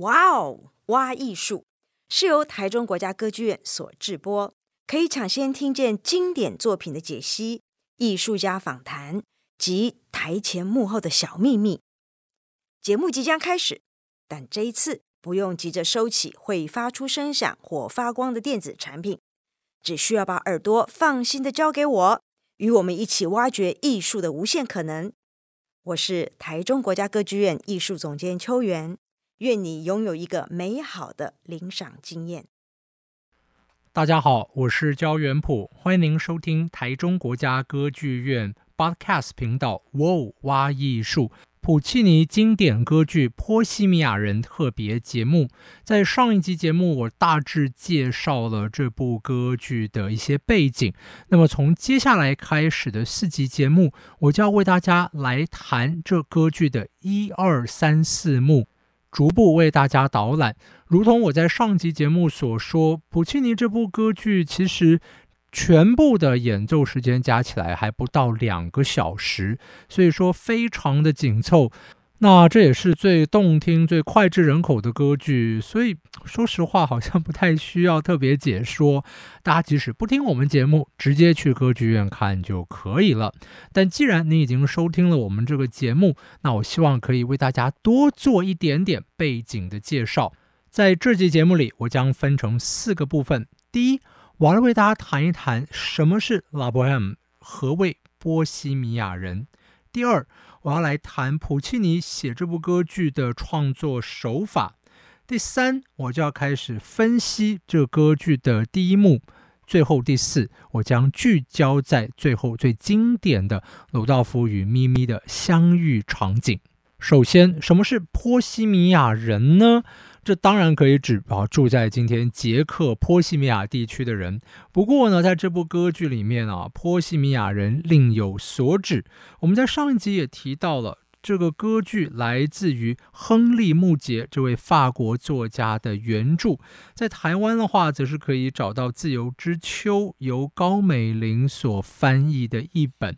哇哦，挖艺术是由台中国家歌剧院所制播，可以抢先听见经典作品的解析、艺术家访谈及台前幕后的小秘密。节目即将开始，但这一次不用急着收起会发出声响或发光的电子产品，只需要把耳朵放心的交给我，与我们一起挖掘艺术的无限可能。我是台中国家歌剧院艺术总监秋元。愿你拥有一个美好的领赏经验。大家好，我是焦元溥，欢迎您收听台中国家歌剧院 Podcast 频道。哇哦，挖艺术，普契尼经典歌剧《波西米亚人》特别节目。在上一集节目，我大致介绍了这部歌剧的一些背景。那么，从接下来开始的四集节目，我就要为大家来谈这歌剧的一二三四幕。逐步为大家导览，如同我在上集节目所说，普契尼这部歌剧其实全部的演奏时间加起来还不到两个小时，所以说非常的紧凑。那这也是最动听、最脍炙人口的歌剧，所以 说实话，好像不太需要特别解说。大家即使不听我们节目，直接去歌剧院看就可以了。但既然你已经收听了我们这个节目，那我希望可以为大家多做一点点背景的介绍。在这期节目里，我将分成四个部分。第一，我要为大家谈一谈什么是 La Bohème，何谓波西米亚人。第二，我要来谈普契尼写这部歌剧的创作手法。第三，我就要开始分析这歌剧的第一幕。最后第四，我将聚焦在最后最经典的鲁道夫与咪咪的相遇场景。首先，什么是波西米亚人呢？这当然可以指啊住在今天捷克波西米亚地区的人。不过呢，在这部歌剧里面啊，波西米亚人另有所指。我们在上一集也提到了，这个歌剧来自于亨利·穆杰这位法国作家的原著。在台湾的话，则是可以找到《自由之秋》，由高美玲所翻译的译本。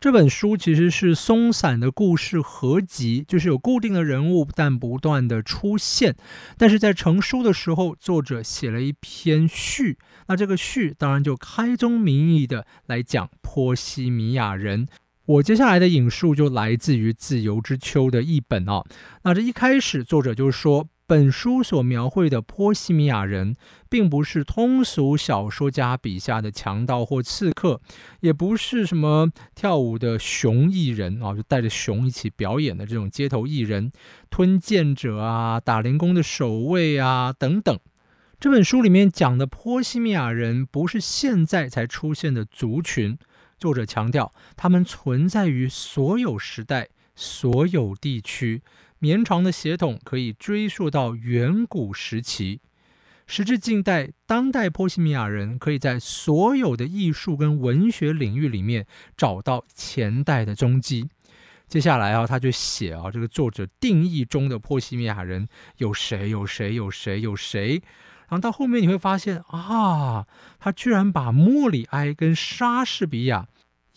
这本书其实是松散的故事合集，就是有固定的人物，但不断的出现。但是在成书的时候，作者写了一篇序，那这个序当然就开宗明义的来讲波西米亚人。我接下来的引述就来自于《自由之秋》的译本啊。那这一开始，作者就说。本书所描绘的波西米亚人，并不是通俗小说家笔下的强盗或刺客，也不是什么跳舞的熊艺人啊，就带着熊一起表演的这种街头艺人、吞剑者啊、打零工的守卫啊等等。这本书里面讲的波西米亚人，不是现在才出现的族群。作者强调，他们存在于所有时代、所有地区。绵长的血统可以追溯到远古时期，时至近代，当代波西米亚人可以在所有的艺术跟文学领域里面找到前代的踪迹。接下来啊，他就写啊，这个作者定义中的波西米亚人有谁？有谁？有谁？有谁？然后到后面你会发现啊，他居然把莫里埃跟莎士比亚。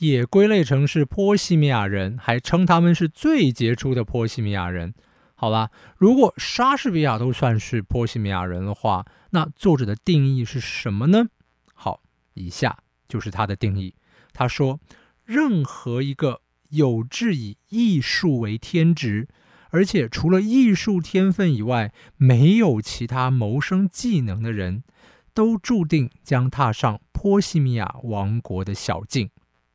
也归类成是波西米亚人，还称他们是最杰出的波西米亚人。好吧，如果莎士比亚都算是波西米亚人的话，那作者的定义是什么呢？好，以下就是他的定义。他说，任何一个有志以艺术为天职，而且除了艺术天分以外没有其他谋生技能的人，都注定将踏上波西米亚王国的小径。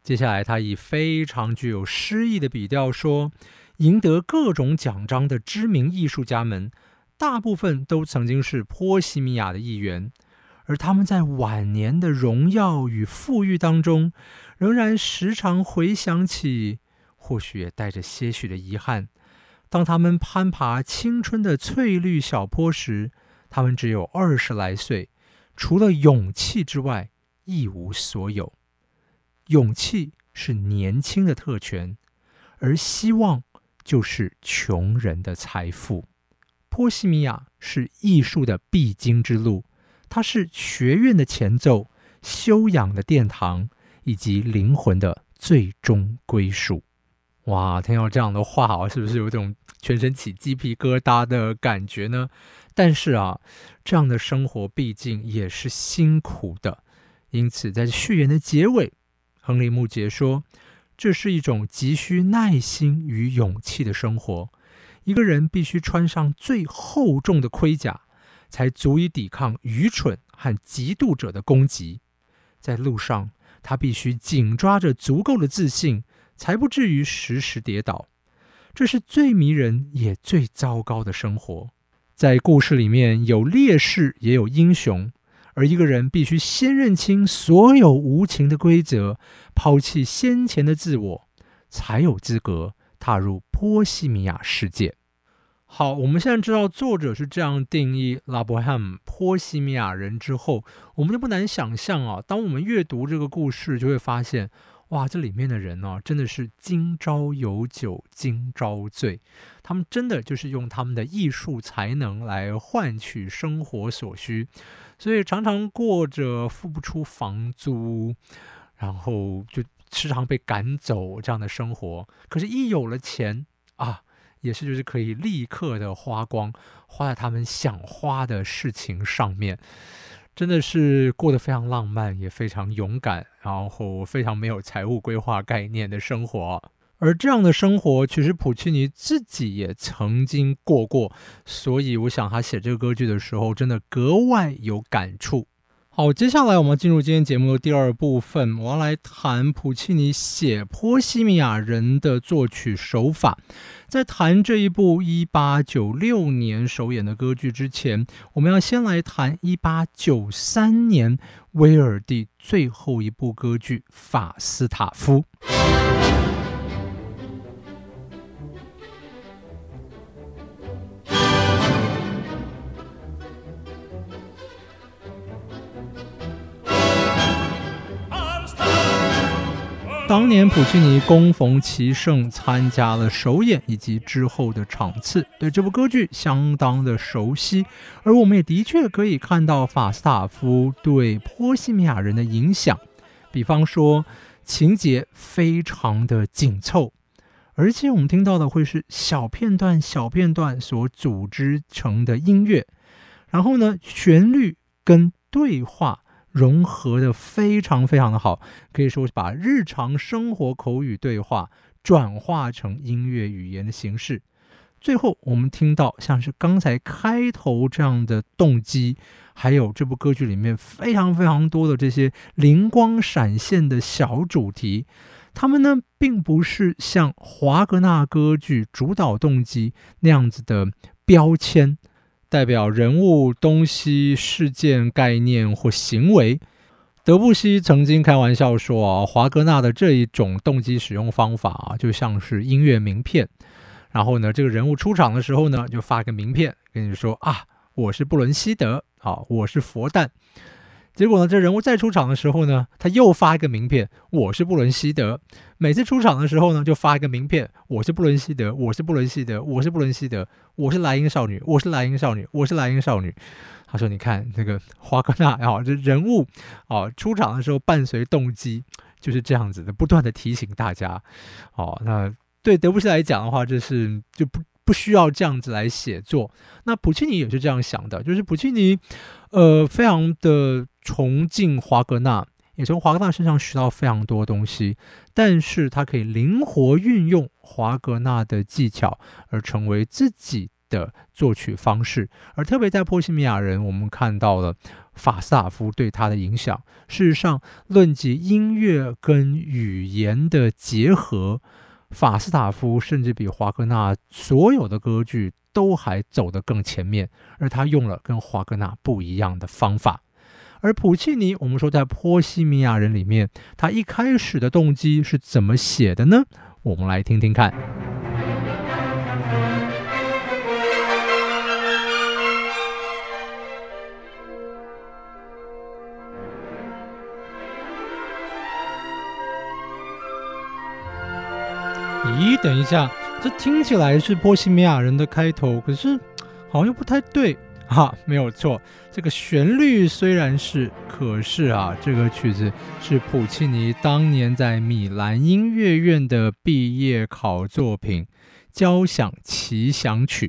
接下来，他以非常具有诗意的笔调说：“赢得各种奖章的知名艺术家们，大部分都曾经是波西米亚的一员，而他们在晚年的荣耀与富裕当中，仍然时常回想起，或许也带着些许的遗憾。当他们攀爬青春的翠绿小坡时，他们只有二十来岁，除了勇气之外，一无所有。”勇气是年轻的特权，而希望就是穷人的财富。波西米亚是艺术的必经之路，它是学院的前奏、修养的殿堂，以及灵魂的最终归属。哇，听到这样的话，是不是有种全身起鸡皮疙瘩的感觉呢？但是啊，这样的生活毕竟也是辛苦的，因此在序言的结尾，亨利·穆杰说：“这是一种急需耐心与勇气的生活。一个人必须穿上最厚重的盔甲，才足以抵抗愚蠢和嫉妒者的攻击。在路上，他必须紧抓着足够的自信。”才不至于时时跌倒，这是最迷人也最糟糕的生活。在故事里面有烈士，也有英雄，而一个人必须先认清所有无情的规则，抛弃先前的自我，才有资格踏入波西米亚世界。好，我们现在知道作者是这样定义拉伯汉波西米亚人之后，我们就不难想象啊，当我们阅读这个故事，就会发现。哇，这里面的人呢，真的是今朝有酒今朝醉，他们真的就是用他们的艺术才能来换取生活所需，所以常常过着付不出房租，然后就时常被赶走这样的生活。可是，一有了钱啊，也是就是可以立刻的花光，花在他们想花的事情上面。真的是过得非常浪漫，也非常勇敢，然后非常没有财务规划概念的生活。而这样的生活，其实普契尼自己也曾经过过，所以我想他写这个歌剧的时候，真的格外有感触。好，接下来我们进入今天节目的第二部分，我要来谈普契尼写《波西米亚人》的作曲手法。在谈这一部一八九六年首演的歌剧之前，我们要先来谈一八九三年威尔第最后一部歌剧《法斯塔夫》。当年普契尼恭逢其盛，参加了首演以及之后的场次，对这部歌剧相当的熟悉。而我们也的确可以看到法斯塔夫对波西米亚人的影响，比方说情节非常的紧凑，而且我们听到的会是小片段、小片段所组织成的音乐，然后呢，旋律跟对话。融合的非常非常的好，可以说是把日常生活口语对话转化成音乐语言的形式。最后，我们听到像是刚才开头这样的动机，还有这部歌剧里面非常非常多的这些灵光闪现的小主题，它们呢并不是像华格纳歌剧主导动机那样子的标签。代表人物、东西、事件、概念或行为。德布西曾经开玩笑说：“啊，华格纳的这一种动机使用方法啊，就像是音乐名片。然后呢，这个人物出场的时候呢，就发个名片，跟你说啊，我是布伦希德，啊，我是佛旦。”结果呢，这人物再出场的时候呢，他又发一个名片，我是布伦希德。每次出场的时候呢，就发一个名片，我是布伦希德，我是布伦希德，我是布伦希德，我是莱茵少女，我是莱茵少女，我是莱茵少女。他说：“你看那个华格纳啊，这人物啊出场的时候伴随动机就是这样子的，不断的提醒大家。哦，那对德布西来讲的话，这是就不。”不需要这样子来写作。那普契尼也是这样想的，就是普契尼，呃，非常的崇敬华格纳，也从华格纳身上学到非常多东西。但是他可以灵活运用华格纳的技巧，而成为自己的作曲方式。而特别在《波西米亚人》，我们看到了法斯塔夫对他的影响。事实上，论及音乐跟语言的结合。法斯塔夫甚至比华格纳所有的歌剧都还走得更前面，而他用了跟华格纳不一样的方法。而普契尼，我们说在《波西米亚人》里面，他一开始的动机是怎么写的呢？我们来听听看。咦，等一下，这听起来是波西米亚人的开头，可是好像又不太对。哈，没有错，这个旋律虽然是，可是啊，这个曲子是普契尼当年在米兰音乐院的毕业考作品《交响奇想曲》。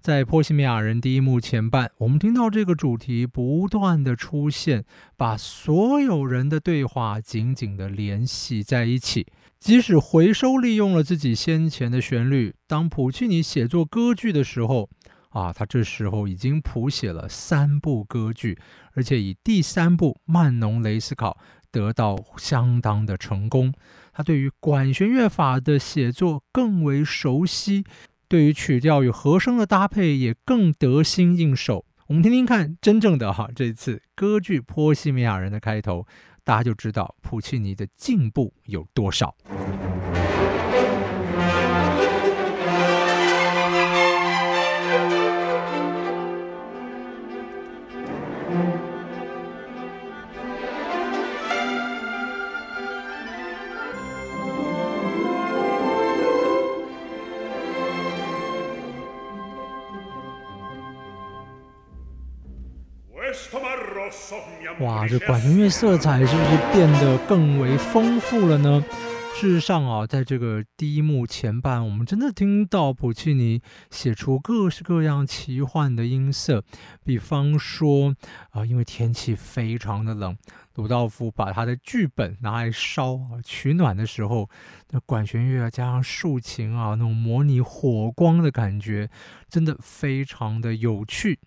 在《波西米亚人》第一幕前半，我们听到这个主题不断的出现，把所有人的对话紧紧的联系在一起。即使回收利用了自己先前的旋律，当普契尼写作歌剧的时候，啊，他这时候已经谱写了三部歌剧，而且以第三部《曼农雷斯考》得到相当的成功。他对于管弦乐法的写作更为熟悉。对于曲调与和声的搭配也更得心应手。我们听听看，真正的哈，这次歌剧《波西米亚人》的开头，大家就知道普契尼的进步有多少。哇，这管弦乐色彩是不是变得更为丰富了呢？事实上啊，在这个第一幕前半，我们真的听到普契尼写出各式各样奇幻的音色。比方说啊，因为天气非常的冷，鲁道夫把他的剧本拿来烧，取暖的时候，那管弦乐加上竖琴啊，那种模拟火光的感觉，真的非常的有趣。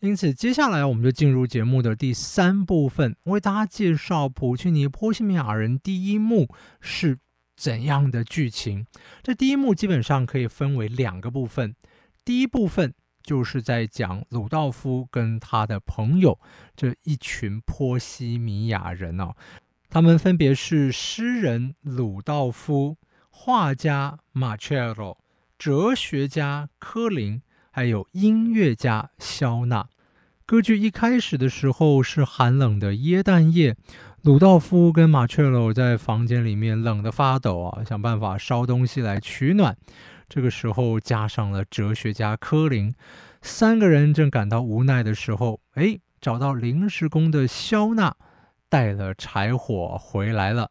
因此，接下来我们就进入节目的第三部分，为大家介绍普契尼《波西米亚人》第一幕是怎样的剧情。这第一幕基本上可以分为两个部分，第一部分就是在讲鲁道夫跟他的朋友这一群波西米亚人哦，他们分别是诗人鲁道夫、画家马切罗、哲学家科林。还有音乐家肖娜。歌剧一开始的时候是寒冷的耶诞夜，鲁道夫跟马切罗在房间里面冷得发抖啊，想办法烧东西来取暖。这个时候加上了哲学家科林，三个人正感到无奈的时候，哎，找到临时工的肖娜带了柴火回来了。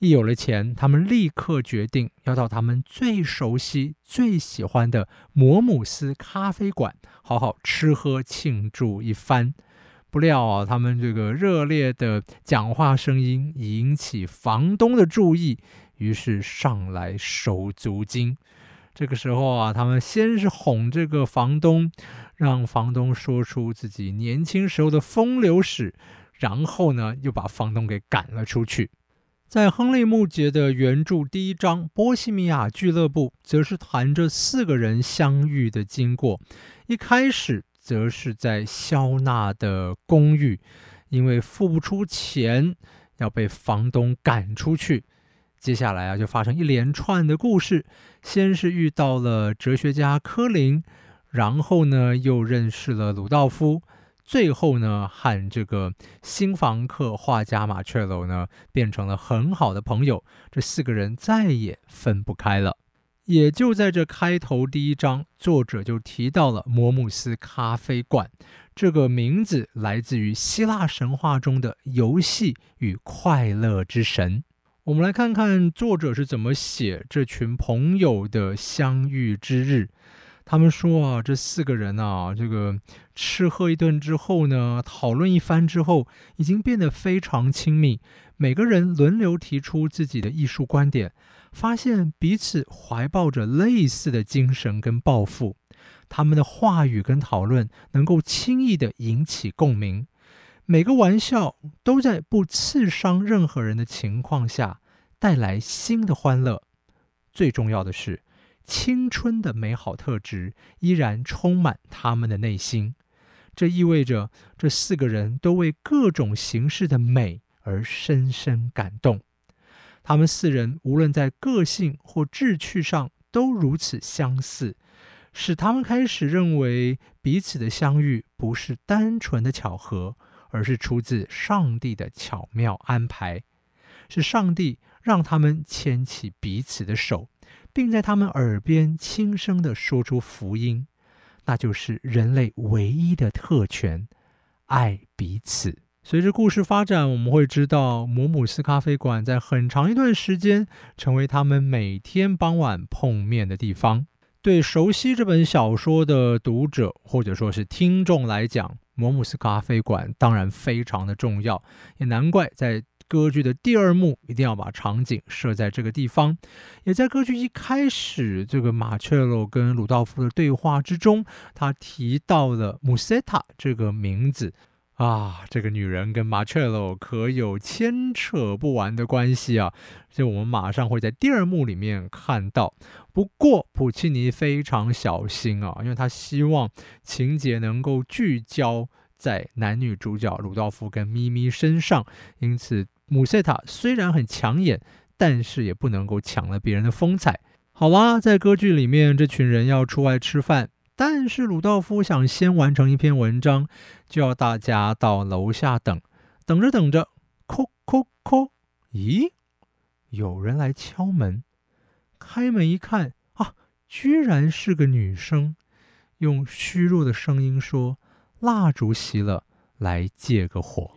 一有了钱，他们立刻决定要到他们最熟悉、最喜欢的摩姆斯咖啡馆，好好吃喝庆祝一番。不料啊，他们这个热烈的讲话声音引起房东的注意，于是上来收租金。这个时候啊，他们先是哄这个房东，让房东说出自己年轻时候的风流史，然后呢，又把房东给赶了出去。在亨利·穆杰的原著第一章《波西米亚俱乐部》，则是谈着四个人相遇的经过。一开始，则是在肖纳的公寓，因为付不出钱，要被房东赶出去。接下来啊，就发生一连串的故事。先是遇到了哲学家科林，然后呢，又认识了鲁道夫。最后呢，和这个新房客画家马雀楼呢，变成了很好的朋友。这四个人再也分不开了。也就在这开头第一章，作者就提到了摩姆斯咖啡馆这个名字，来自于希腊神话中的游戏与快乐之神。我们来看看作者是怎么写这群朋友的相遇之日。他们说啊，这四个人啊，这个吃喝一顿之后呢，讨论一番之后，已经变得非常亲密。每个人轮流提出自己的艺术观点，发现彼此怀抱着类似的精神跟抱负。他们的话语跟讨论能够轻易地引起共鸣，每个玩笑都在不刺伤任何人的情况下带来新的欢乐。最重要的是，青春的美好特质依然充满他们的内心，这意味着这四个人都为各种形式的美而深深感动。他们四人无论在个性或志趣上都如此相似，使他们开始认为彼此的相遇不是单纯的巧合，而是出自上帝的巧妙安排，是上帝让他们牵起彼此的手。并在他们耳边轻声地说出福音，那就是人类唯一的特权——爱彼此。随着故事发展，我们会知道摩姆斯咖啡馆在很长一段时间成为他们每天傍晚碰面的地方。对熟悉这本小说的读者或者说是听众来讲，摩姆斯咖啡馆当然非常的重要，也难怪在歌剧的第二幕一定要把场景设在这个地方。也在歌剧一开始，这个马切洛跟鲁道夫的对话之中，他提到了穆塞塔这个名字。啊，这个女人跟马切洛可有牵扯不完的关系啊！所以我们马上会在第二幕里面看到。不过普契尼非常小心啊，因为他希望情节能够聚焦在男女主角鲁道夫跟咪咪身上，因此姆塞塔虽然很抢眼，但是也不能够抢了别人的风采。好啦，在歌剧里面，这群人要出外吃饭。但是鲁道夫想先完成一篇文章，就要大家到楼下等。等着等着，叩叩叩，咦，有人来敲门。开门一看，啊，居然是个女生，用虚弱的声音说：“蜡烛熄了，来借个火。”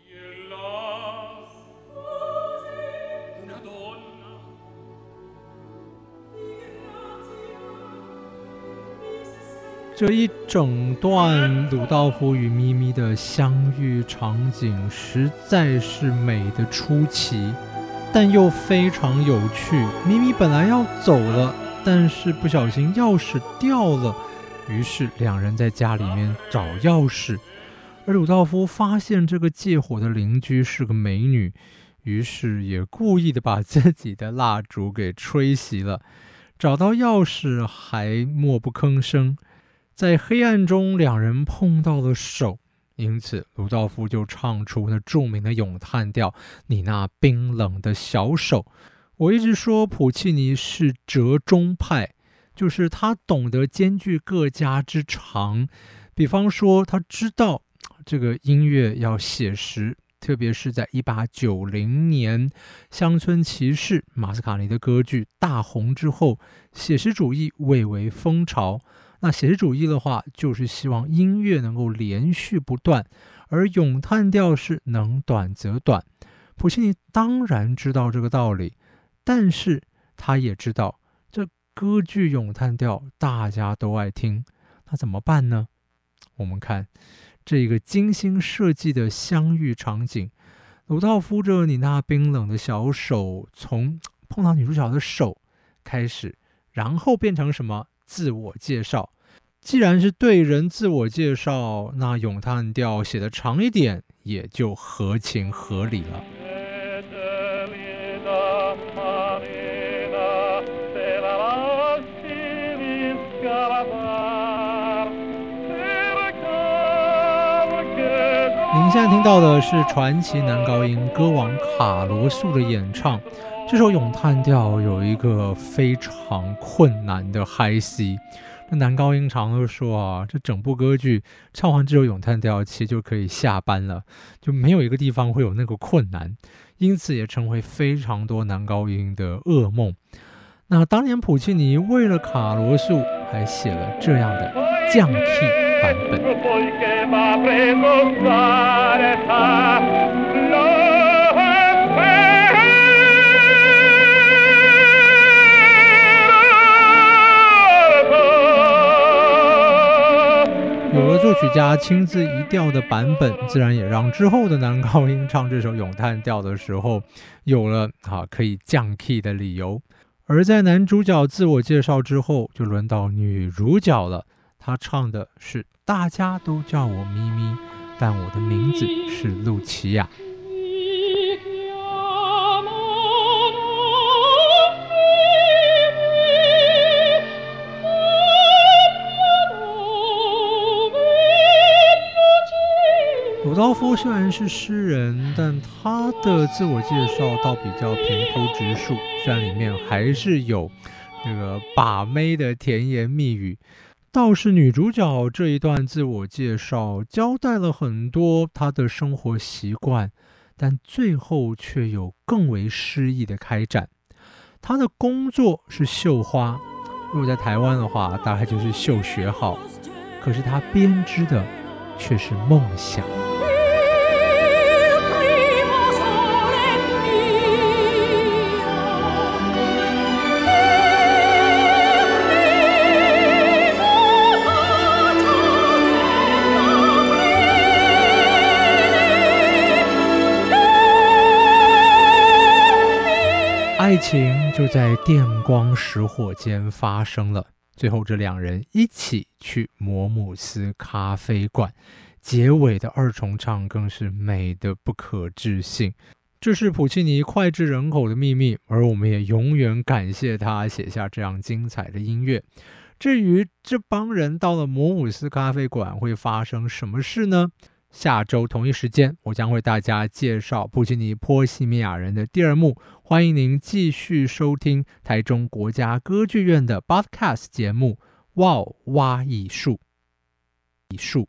这一整段鲁道夫与咪咪的相遇场景实在是美的出奇，但又非常有趣。咪咪本来要走了，但是不小心钥匙掉了，于是两人在家里面找钥匙。而鲁道夫发现这个借火的邻居是个美女，于是也故意的把自己的蜡烛给吹熄了。找到钥匙还默不吭声。在黑暗中，两人碰到了手，因此鲁道夫就唱出那著名的咏叹调：“你那冰冷的小手。”我一直说普契尼是折中派，就是他懂得兼具各家之长。比方说，他知道这个音乐要写实，特别是在一八九零年《乡村骑士》马斯卡尼的歌剧大红之后，写实主义蔚为风潮。那写实主义的话，就是希望音乐能够连续不断，而咏叹调是能短则短。普契尼当然知道这个道理，但是他也知道这歌剧咏叹调大家都爱听，那怎么办呢？我们看这个精心设计的相遇场景，鲁道夫着你那冰冷的小手，从碰到女主角的手开始，然后变成什么？自我介绍，既然是对人自我介绍，那咏叹调写得长一点也就合情合理了。您现在听到的是传奇男高音歌王卡罗素的演唱。这首咏叹调有一个非常困难的 high C，男高音常都说啊，这整部歌剧唱完这首咏叹调，其实就可以下班了，就没有一个地方会有那个困难，因此也成为非常多男高音的噩梦。那当年普契尼为了卡罗素，还写了这样的降 B 版本。家亲自移调的版本，自然也让之后的男高音唱这首咏叹调的时候，有了啊可以降 key 的理由。而在男主角自我介绍之后，就轮到女主角了。她唱的是“大家都叫我咪咪，但我的名字是露琪亚”。鲁道夫虽然是诗人，但他的自我介绍倒比较平铺直述，虽然里面还是有那个把妹的甜言蜜语，倒是女主角这一段自我介绍交代了很多她的生活习惯，但最后却有更为诗意的开展。她的工作是绣花，如果在台湾的话，大概就是绣学号。可是她编织的却是梦想。爱情就在电光石火间发生了。最后，这两人一起去摩姆斯咖啡馆，结尾的二重唱更是美得不可置信。这是普契尼脍炙人口的秘密，而我们也永远感谢他写下这样精彩的音乐。至于这帮人到了摩姆斯咖啡馆会发生什么事呢？下周同一时间，我将为大家介绍普契尼《波西米亚人》的第二幕。欢迎您继续收听台中国家歌剧院的 Podcast 节目《哇哇艺术艺术》。